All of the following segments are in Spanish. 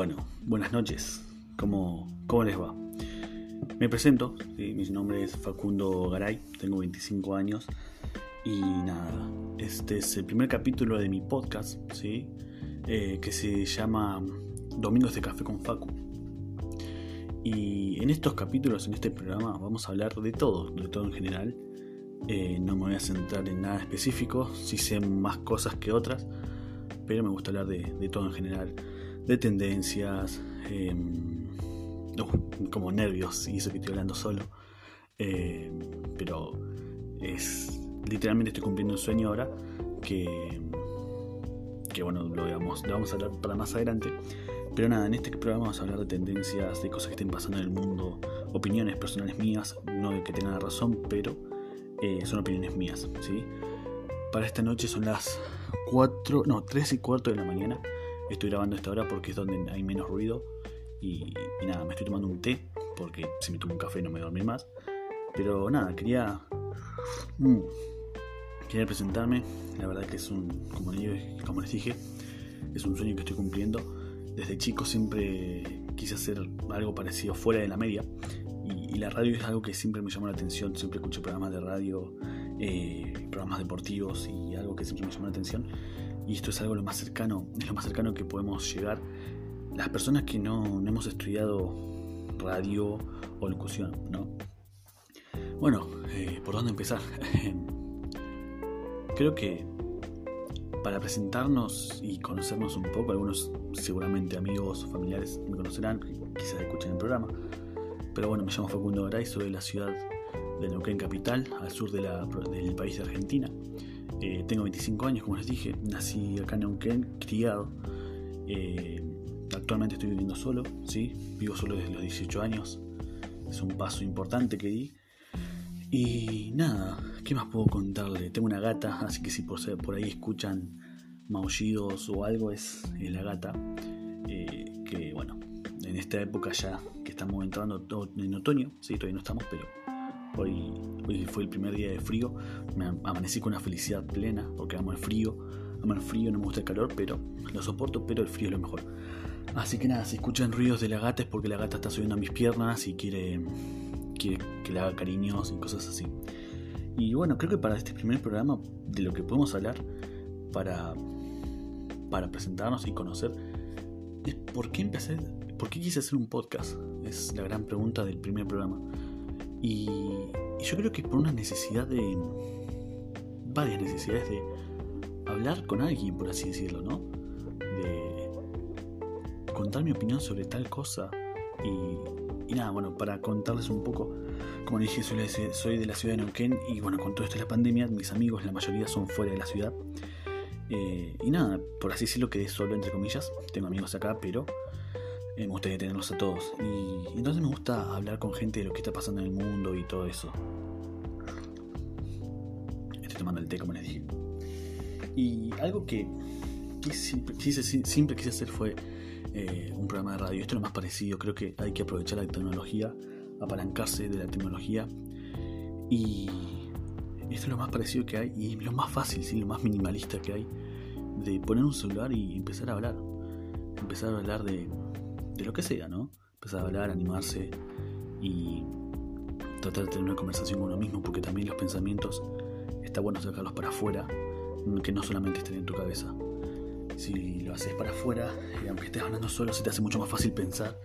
Bueno, buenas noches. ¿Cómo, cómo les va? Me presento, mi nombre es Facundo Garay, tengo 25 años y nada, este es el primer capítulo de mi podcast, ¿sí? Eh, que se llama Domingos de Café con Facu. Y en estos capítulos, en este programa, vamos a hablar de todo, de todo en general. Eh, no me voy a centrar en nada específico, si sé más cosas que otras, pero me gusta hablar de, todo en general, de tendencias, em, como nervios, y eso que estoy hablando solo, em, pero es literalmente estoy cumpliendo un sueño ahora que, que bueno, lo, vamos, lo vamos a hablar para más adelante. Pero nada, en este programa vamos a hablar de tendencias, de cosas que estén pasando en el mundo, opiniones personales mías, no de que tengan razón, pero eh, son opiniones mías, ¿sí? Para esta noche son las 4, no, 3 y cuarto de la mañana. Estoy grabando esta hora porque es donde hay menos ruido. Y, nada, me estoy tomando un té porque si me tomo un café no me voy a dormir más. Pero nada, quería. Mm, quería presentarme. La verdad que es un. Como les, como les dije, es un sueño que estoy cumpliendo. Desde chico siempre quise hacer algo parecido fuera de la media. Y, y la radio es algo que siempre me llamó la atención. Siempre escuché programas de radio eh, programas deportivos y algo que siempre me llamó la atención. Y esto es algo lo más cercano, es lo más cercano que podemos llegar las personas que no, hemos estudiado radio o locución, ¿no? Bueno, eh, ¿por dónde empezar? Creo que para presentarnos y conocernos un poco, algunos seguramente amigos o familiares me conocerán, quizás escuchen el programa, pero bueno, me llamo Facundo Garay, soy de la ciudad de Neuquén Capital, al sur de del país de Argentina. Eh, tengo 25 años, como les dije, nací acá en Neuquén, criado. Eh, actualmente estoy viviendo solo, ¿sí? vivo solo desde los 18 años. Es un paso importante que di. Y nada, ¿qué más puedo contarle? Tengo una gata, así que si por, ahí escuchan maullidos o algo, es, la gata. Eh, que bueno, en esta época ya que estamos entrando en otoño, sí, todavía no estamos, pero Hoy, fue el primer día de frío. Me amanecí con una felicidad plena porque amo el frío. Amo el frío, no me gusta el calor, pero lo soporto, pero el frío es lo mejor. Así que nada, si escuchan ruidos de la gata es porque la gata está subiendo a mis piernas y quiere, quiere que le haga cariños y cosas así. Y bueno, creo que para este primer programa de lo que podemos hablar para, para presentarnos y conocer es por qué empecé, por qué quise hacer un podcast. Es la gran pregunta del primer programa. Y, yo creo que por una necesidad de. varias necesidades de hablar con alguien, por así decirlo, ¿no? De contar mi opinión sobre tal cosa. Y, nada, bueno, para contarles un poco, como dije, soy, soy de la ciudad de Neuquén y bueno, con todo esto de la pandemia, mis amigos, la mayoría son fuera de la ciudad. Eh, y nada, por así decirlo, quedé solo, entre comillas. Tengo amigos acá, pero me gustaría tenerlos a todos. Y, entonces me gusta hablar con gente de lo que está pasando en el mundo y todo eso. Estoy tomando el té, como les dije. Y algo que, siempre, quise, hacer fue eh, un programa de radio. Esto es lo más parecido. Creo que hay que aprovechar la tecnología, apalancarse de la tecnología. Y esto es lo más parecido que hay y lo más fácil, ¿sí? lo más minimalista que hay. De poner un celular y empezar a hablar. Empezar a hablar de, de lo que sea, ¿no? Empezar a hablar, animarse y tratar de tener una conversación con uno mismo, porque también los pensamientos está bueno sacarlos para afuera, que no solamente estén en tu cabeza. Si lo haces para afuera, y aunque estés hablando solo, se te hace mucho más fácil pensar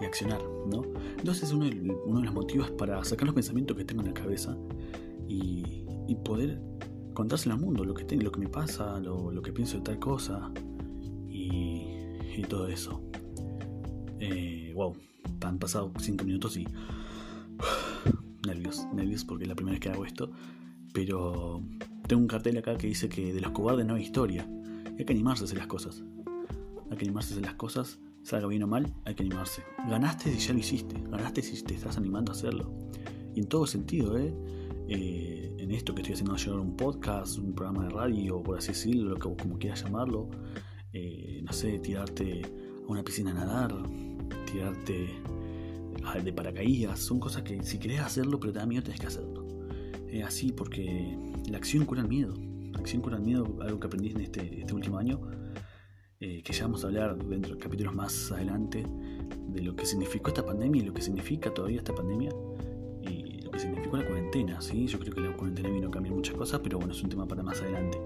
y accionar, ¿no? Entonces uno, uno de los motivos para sacar los pensamientos que tengo en la cabeza y, poder contárselo al mundo, lo que, tengo, lo que me pasa, lo, que pienso de tal cosa y todo eso. Eh, wow, han pasado 5 minutos y. nervios, nervios porque es la primera vez que hago esto. Pero tengo un cartel acá que dice que de los cobardes no hay historia. hay que animarse a hacer las cosas. Hay que animarse a hacer las cosas, salga bien o mal, hay que animarse. Ganaste si ya lo hiciste, ganaste si te estás animando a hacerlo. Y en todo sentido, ¿eh? eh en esto que estoy haciendo un podcast, un programa de radio, por así decirlo, como quieras llamarlo. Eh, no sé, tirarte a una piscina a nadar, tirarte de paracaídas, son cosas que si querés hacerlo pero te da miedo tenés que hacerlo. Es así porque la acción cura el miedo. La acción cura el miedo, algo que aprendí en este, este último año. eh, que ya vamos a hablar dentro de capítulos más adelante de lo que significó esta pandemia y lo que significa todavía esta pandemia y lo que significó la cuarentena, ¿sí? Yo creo que la cuarentena vino a cambiar muchas cosas, pero bueno, es un tema para más adelante.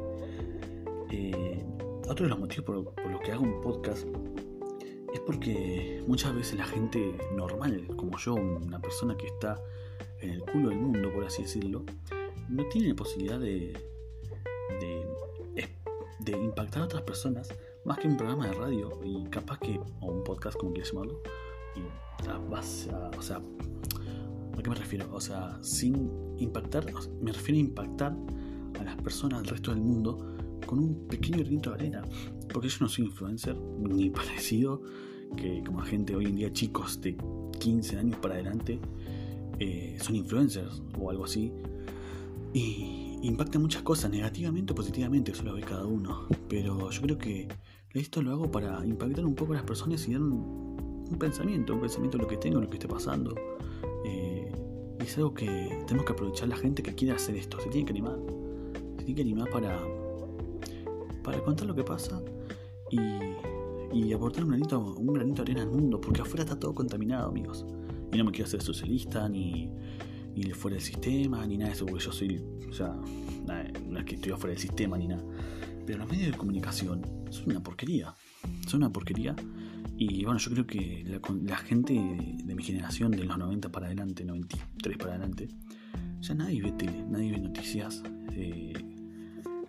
Eh, otro de los motivos por, por los que hago un podcast es porque muchas veces la gente normal, como yo, una persona que está en el culo del mundo, por así decirlo, no tiene posibilidad de, de, impactar a otras personas más que un programa de radio y capaz que, o un podcast como quieras llamarlo, y vas a, o sea, ¿a qué me refiero? O sea, sin impactar, me refiero a impactar a las personas del resto del mundo con un pequeño granito de arena. Porque yo no soy influencer, ni parecido, que como gente hoy en día, chicos de 15 años para adelante, eh, son influencers o algo así. Y impacta muchas cosas, negativamente o positivamente, eso lo ve cada uno. Pero yo creo que esto lo hago para impactar un poco a las personas y dar un, pensamiento, un pensamiento de lo que tengo, lo que esté pasando. Eh, y es algo que tenemos que aprovechar la gente que quiere hacer esto, se tiene que animar. Se tiene que animar para, para contar lo que pasa y, y aportar un granito, un granito de arena al mundo, porque afuera está todo contaminado, amigos. Y no me quiero hacer socialista, ni, ni fuera del sistema, ni nada de eso, porque yo soy, o sea, no es que estoy afuera del sistema ni nada. Pero los medios de comunicación son una porquería. Son una porquería. Y bueno, yo creo que la, gente de, mi generación, de los 90 para adelante, 93 para adelante, ya nadie ve tele, nadie ve noticias. Eh,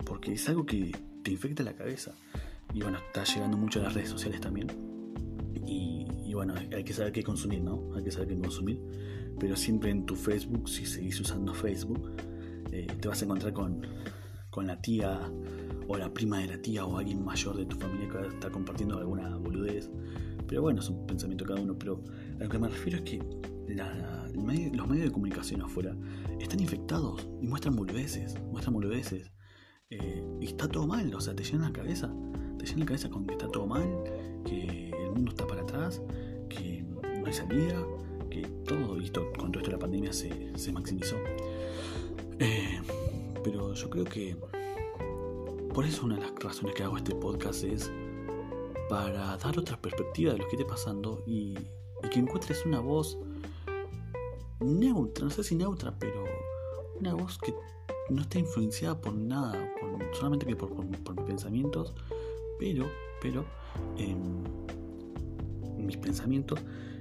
porque es algo que te infecta la cabeza. Y bueno, está llegando mucho a las redes sociales también. Y, bueno, hay que saber qué consumir, ¿no? Hay que saber qué consumir. Pero siempre en tu Facebook, si seguís usando Facebook, eh, te vas a encontrar con, con la tía o la prima de la tía o alguien mayor de tu familia que está compartiendo alguna boludez. Pero bueno, es un pensamiento cada uno. Pero a lo que me refiero es que los medios de comunicación afuera están infectados y muestran boludeces, muestran boludeces. Eh, y está todo mal, o sea, te llenan la cabeza, te llenan la cabeza con que está todo mal, que el mundo está para atrás, que no hay salida, que todo, y con todo esto la pandemia se, se maximizó. Eh, pero yo creo que por eso una de las razones que hago este podcast es para dar otra perspectiva de lo que esté pasando y, y que encuentres una voz neutra, no sé si neutra, pero una voz que no está influenciada por nada, solamente que por, mis pensamientos, pero, pero, em, mis pensamientos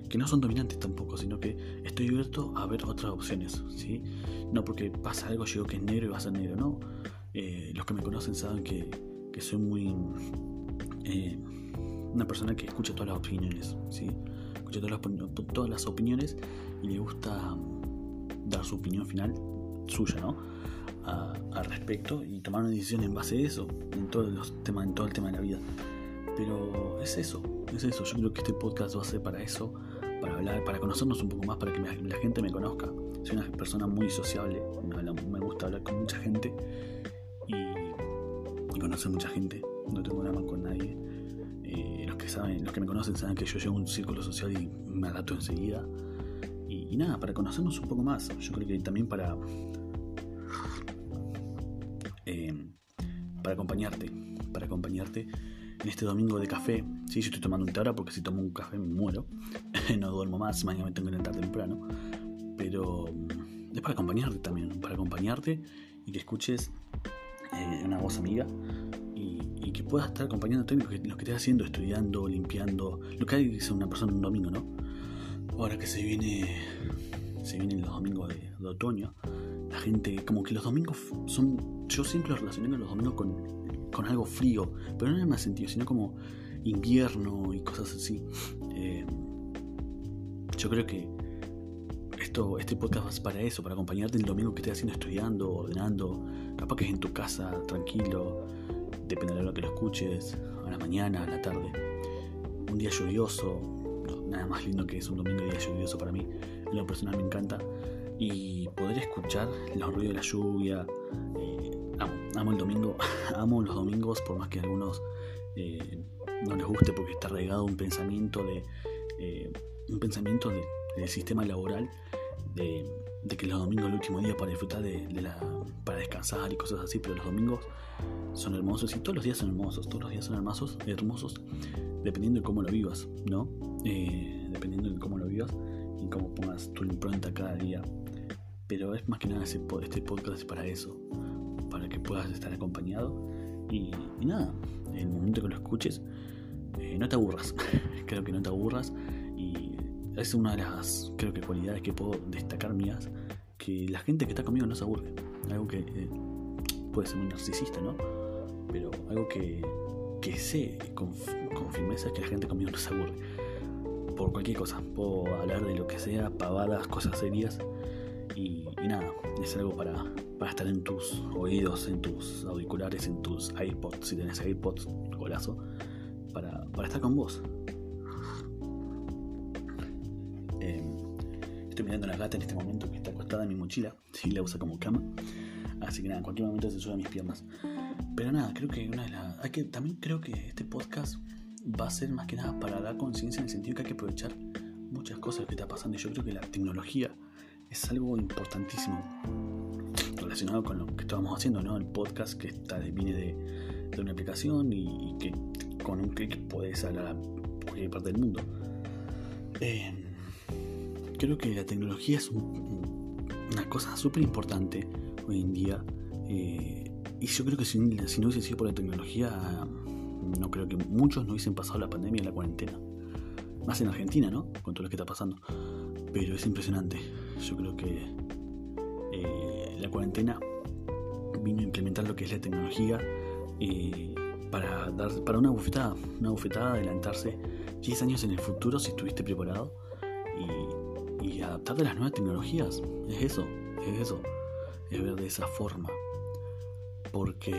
que no son dominantes tampoco, sino que estoy abierto a ver otras opciones, ¿sí? No porque pasa algo, yo digo que es negro y va a ser negro, no. Eh, los que me conocen saben que, que soy muy... Eh, una persona que escucha todas las opiniones, ¿sí? Escucha todas las, todas las opiniones y le gusta dar su opinión final suya, ¿no? al respecto y tomar una decisión en base a eso, en todos los temas, en todo el tema de la vida. Pero es eso, es eso. Yo creo que este podcast va a ser para eso, para hablar, para conocernos un poco más, para que la gente me conozca. Soy una persona muy sociable, me, gusta hablar con mucha gente y, conocer mucha gente. No tengo nada más con nadie. Eh, los que saben, los que me conocen saben que yo llevo un círculo social y me adapto enseguida. Y, y nada, para conocernos un poco más. Yo creo que también para para acompañarte, para acompañarte en este domingo de café. Sí, yo estoy tomando un té ahora porque si tomo un café me muero. no duermo más, mañana me tengo que levantar temprano. Pero mm, es para acompañarte también, para acompañarte y que escuches eh, una voz amiga y, que puedas estar acompañándote en lo que, lo que estés haciendo, estudiando, limpiando, lo que hay que hacer una persona un domingo, ¿no? Ahora que se viene, se vienen los domingos de otoño, la gente, como que los domingos son, yo siempre lo relacioné con los domingos con, con algo frío, pero no en el más sentido, sino como invierno y cosas así. Eh, yo creo que esto, este podcast es para eso, para acompañarte el domingo que estés haciendo, estudiando, ordenando, capaz que es en tu casa, tranquilo, depende de lo que lo escuches, a la mañana, a la tarde. Un día lluvioso, nada más lindo que es un domingo día lluvioso para mí, en lo personal me encanta y poder escuchar los ruidos de la lluvia. Eh, amo, el domingo, amo los domingos, por más que a algunos eh, no les guste porque está arraigado un pensamiento de eh, un pensamiento del sistema laboral de, de que los domingos es el último día para disfrutar de, la. para descansar y cosas así, pero los domingos son hermosos y todos los días son hermosos, todos los días son hermosos, hermosos, dependiendo de cómo lo vivas, ¿no? Eh, dependiendo de cómo lo vivas y cómo pongas tu impronta cada día. Pero es más que nada este podcast es para eso, para que puedas estar acompañado y, nada, en el momento que lo escuches, eh, no te aburras, creo que no te aburras y es una de las, creo que cualidades que puedo destacar mías, que la gente que está conmigo no se aburre, algo que eh, puede ser muy narcisista, ¿no? Pero algo que, que sé con, firmeza es que la gente conmigo no se aburre. Por cualquier cosa. Puedo hablar de lo que sea, pavadas, cosas serias. Y, nada, es algo para, para, estar en tus oídos, en tus auriculares, en tus iPods, si tenés iPods, golazo, para, para estar con vos. Em, estoy mirando a la gata en este momento que está acostada en mi mochila, si la usa como cama. Así que nada, en cualquier momento se sube mis piernas. Pero nada, creo que una de las. Hay que, también creo que este podcast va a ser más que nada para dar conciencia en el sentido que hay que aprovechar muchas cosas que está pasando. Yo creo que la tecnología es algo importantísimo relacionado con lo que estábamos haciendo, ¿no? El podcast que está, viene de, una aplicación y, que con un clic puedes hablar a cualquier parte del mundo. Eh, creo que la tecnología es una cosa súper importante hoy en día. Eh, y yo creo que si, si, no hubiese sido por la tecnología, no creo que muchos no hubiesen pasado la pandemia y la cuarentena. Más en Argentina, ¿no? Con todo lo que está pasando. Pero es impresionante. Yo creo que eh, la cuarentena vino a implementar lo que es la tecnología eh, para dar para una bufetada, una bufetada, adelantarse 10 años en el futuro si estuviste preparado y, adaptarte a las nuevas tecnologías. Es eso, es eso, es ver de esa forma. Porque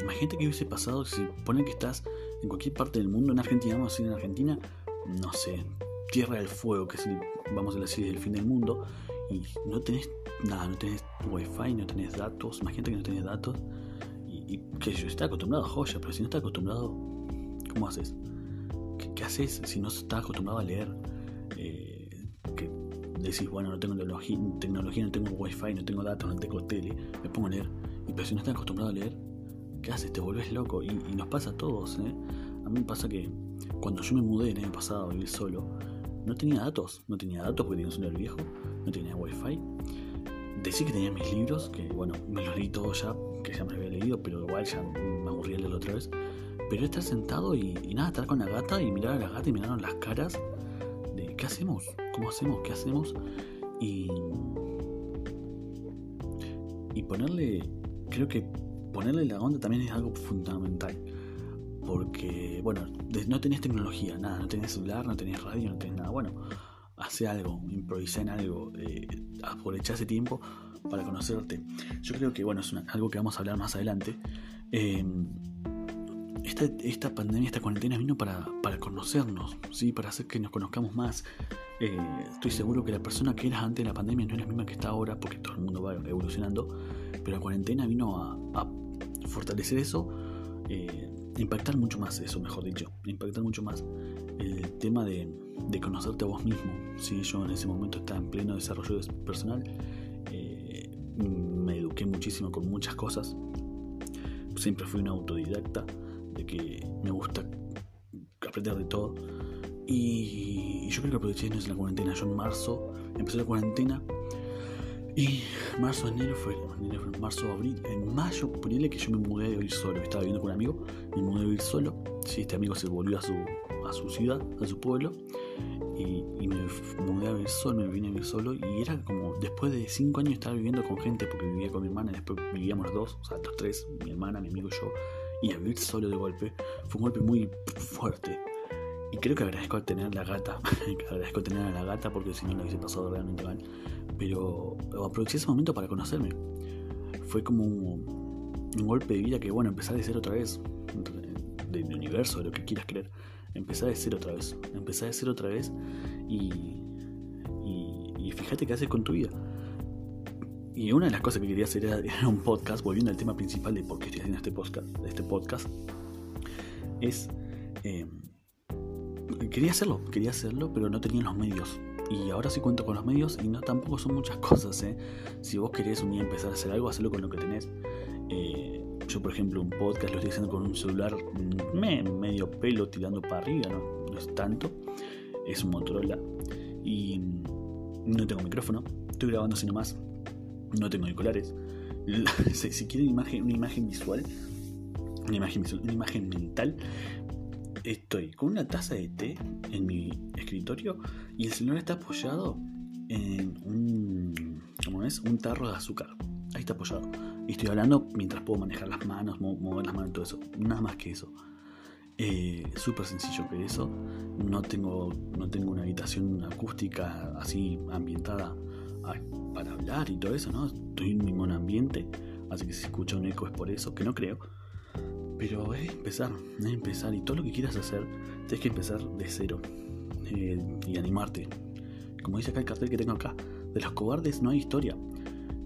imagínate que hubiese pasado si ponen que estás en cualquier parte del mundo, en Argentina, vamos a decir en Argentina, no sé, Tierra del Fuego, que es, vamos a decir, el fin del mundo, y no tenés nada, no tenés wifi, no tenés datos, imagínate que no tenés datos, y, que yo está acostumbrado a joya, pero si no estás acostumbrado, ¿cómo haces? ¿Qué, haces si no estás acostumbrado a leer? Eh, que decís, bueno, no tengo tecnología, tecnología, no tengo wifi, no tengo datos, no tengo tele, me pongo a leer y pero si no estás acostumbrado a leer, ¿qué haces? Te volvés loco. Y, nos pasa a todos, ¿eh? A mí me pasa que cuando yo me mudé el año pasado a vivir solo, no tenía datos. No tenía datos porque tenía un celular viejo, no tenía wifi. Decía que tenía mis libros, que bueno, me los leí todos ya, que ya me había leído, pero igual ya me aburrí leerlo otra vez. Pero estar sentado y, nada, estar con la gata y mirar a la gata y mirar las caras de ¿qué hacemos? ¿Cómo hacemos? ¿Qué hacemos? Y, y ponerle creo que ponerle la onda también es algo fundamental. Porque, bueno, no tenés tecnología, nada, no tenés celular, no tenés radio, no tenés nada. Bueno, hace algo, improvisa en algo, eh, aprovecha ese tiempo para conocerte. Yo creo que, bueno, es algo que vamos a hablar más adelante. Em, esta, esta, pandemia, esta cuarentena vino para, para, conocernos, ¿sí? para hacer que nos conozcamos más. Eh, estoy seguro que la persona que eras antes de la pandemia no es la misma que está ahora, porque todo el mundo va evolucionando pero la cuarentena vino a, fortalecer eso, eh, impactar mucho más eso, mejor dicho, impactar mucho más el tema de, conocerte a vos mismo. Si yo en ese momento estaba en pleno desarrollo personal, eh, me eduqué muchísimo con muchas cosas. Siempre fui un autodidacta, de que me gusta aprender de todo. Y, yo creo que aproveché en la cuarentena. Yo en marzo empecé la cuarentena y marzo, enero fue, enero, marzo, abril, en mayo, ponele que yo me mudé a vivir solo. Estaba viviendo con un amigo, me mudé a vivir solo. Sí, este amigo se volvió a su, a su ciudad, a su pueblo. Y, me mudé a vivir solo, me vine a vivir solo. Y era como, después de cinco años estar viviendo con gente, porque vivía con mi hermana, y después vivíamos los dos, o sea, los tres, mi hermana, mi amigo y yo. Y a vivir solo de golpe, fue un golpe muy fuerte. Y creo que agradezco tener la gata, agradezco tener a la gata porque si no lo hubiese pasado realmente mal pero aproveché ese momento para conocerme. Fue como un, golpe de vida que, bueno, empecé a decir otra vez, del universo, de lo que quieras creer. Empecé a decir otra vez, empecé a decir otra vez y, y, fíjate qué haces con tu vida. Y una de las cosas que quería hacer era, un podcast, volviendo al tema principal de por qué estoy haciendo este podcast, este podcast es... Eh, quería hacerlo, quería hacerlo, pero no tenía los medios Y ahora sí cuento con los medios y no tampoco son muchas cosas. ¿eh? Si vos querés un día empezar a hacer algo, hazlo con lo que tenés. Eh, yo, por ejemplo, un podcast lo estoy haciendo con un celular medio pelo tirando para arriba, ¿no? no es tanto. Es un Motorola. Y no tengo micrófono. Estoy grabando así nomás. No tengo auriculares. si quieren imagen, una imagen visual, una imagen, una imagen mental, estoy con una taza de té en mi escritorio y el celular está apoyado en un, ¿cómo es? un tarro de azúcar. Ahí está apoyado. Y estoy hablando mientras puedo manejar las manos, mover las manos, todo eso. Nada más que eso. Eh, Súper sencillo que eso. No tengo, no tengo una habitación acústica así ambientada para hablar y todo eso, ¿no? Estoy en mi mono ambiente. Así que si escucha un eco es por eso, que no creo. Pero es empezar, es empezar. Y todo lo que quieras hacer, tienes que empezar de cero. Eh, y animarte. Como dice acá el cartel que tengo acá, de los cobardes no hay historia.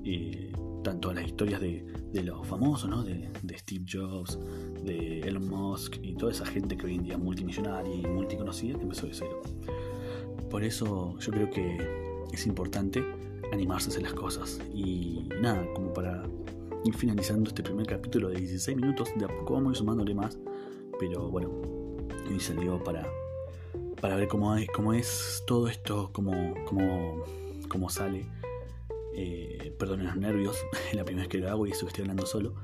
Eh, tanto las historias de, los famosos, ¿no? De, Steve Jobs, de Elon Musk y toda esa gente que hoy en día es multimillonaria y multiconocida que empezó de cero. Por eso yo creo que es importante animarse a hacer las cosas. Y nada, como para ir finalizando este primer capítulo de 16 minutos, de a poco vamos a ir sumándole más. Pero bueno, y salió para, para ver cómo es, cómo es todo esto, cómo, cómo, cómo sale. Eh, los nervios, la primera vez que lo hago y eso que estoy hablando solo.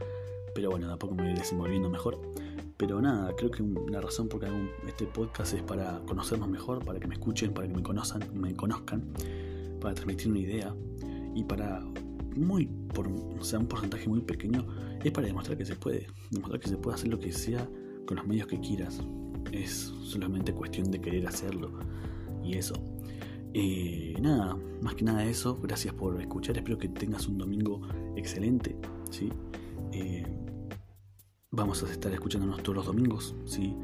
Pero bueno, de a poco me voy desenvolviendo mejor. Pero nada, creo que la razón por que hago este podcast es para conocernos mejor, para que me escuchen, para que me conozcan, me conozcan, para transmitir una idea y para muy por sea, un porcentaje muy pequeño es para demostrar que se puede, demostrar que se puede hacer lo que sea con los medios que quieras. Es solamente cuestión de querer hacerlo y eso. Eh, nada, más que nada eso, gracias por escuchar, espero que tengas un domingo excelente, ¿sí? Eh, vamos a estar escuchándonos todos los domingos, ¿sí?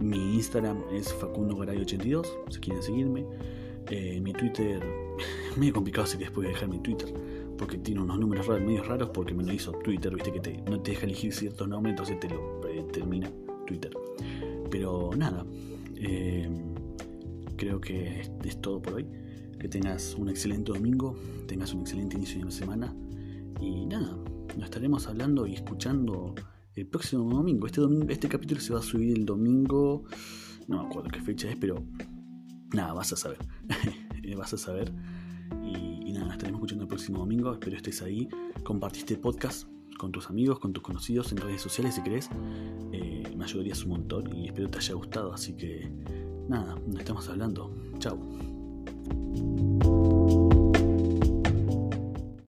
Mi Instagram es Facundo 82 si quieren seguirme. Eh, mi Twitter, medio complicado si después dejar mi Twitter, porque tiene unos números raros, medio raros, porque me lo hizo Twitter, viste que te, no te deja elegir ciertos nombres, entonces te lo termina Twitter. Pero nada, creo que es todo por hoy. Que tengas un excelente domingo, tengas un excelente inicio de semana. Y nada, nos estaremos hablando y escuchando el próximo domingo. Este, domingo, este capítulo se va a subir el domingo. No me acuerdo qué fecha es, pero nada, vas a saber. vas a saber. Estaremos escuchando el próximo domingo. Espero estés ahí. Compartiste podcast con tus amigos, con tus conocidos en redes sociales si querés. Eh, me ayudarías un montón y espero te haya gustado. Así que nada, nos estamos hablando. Chao.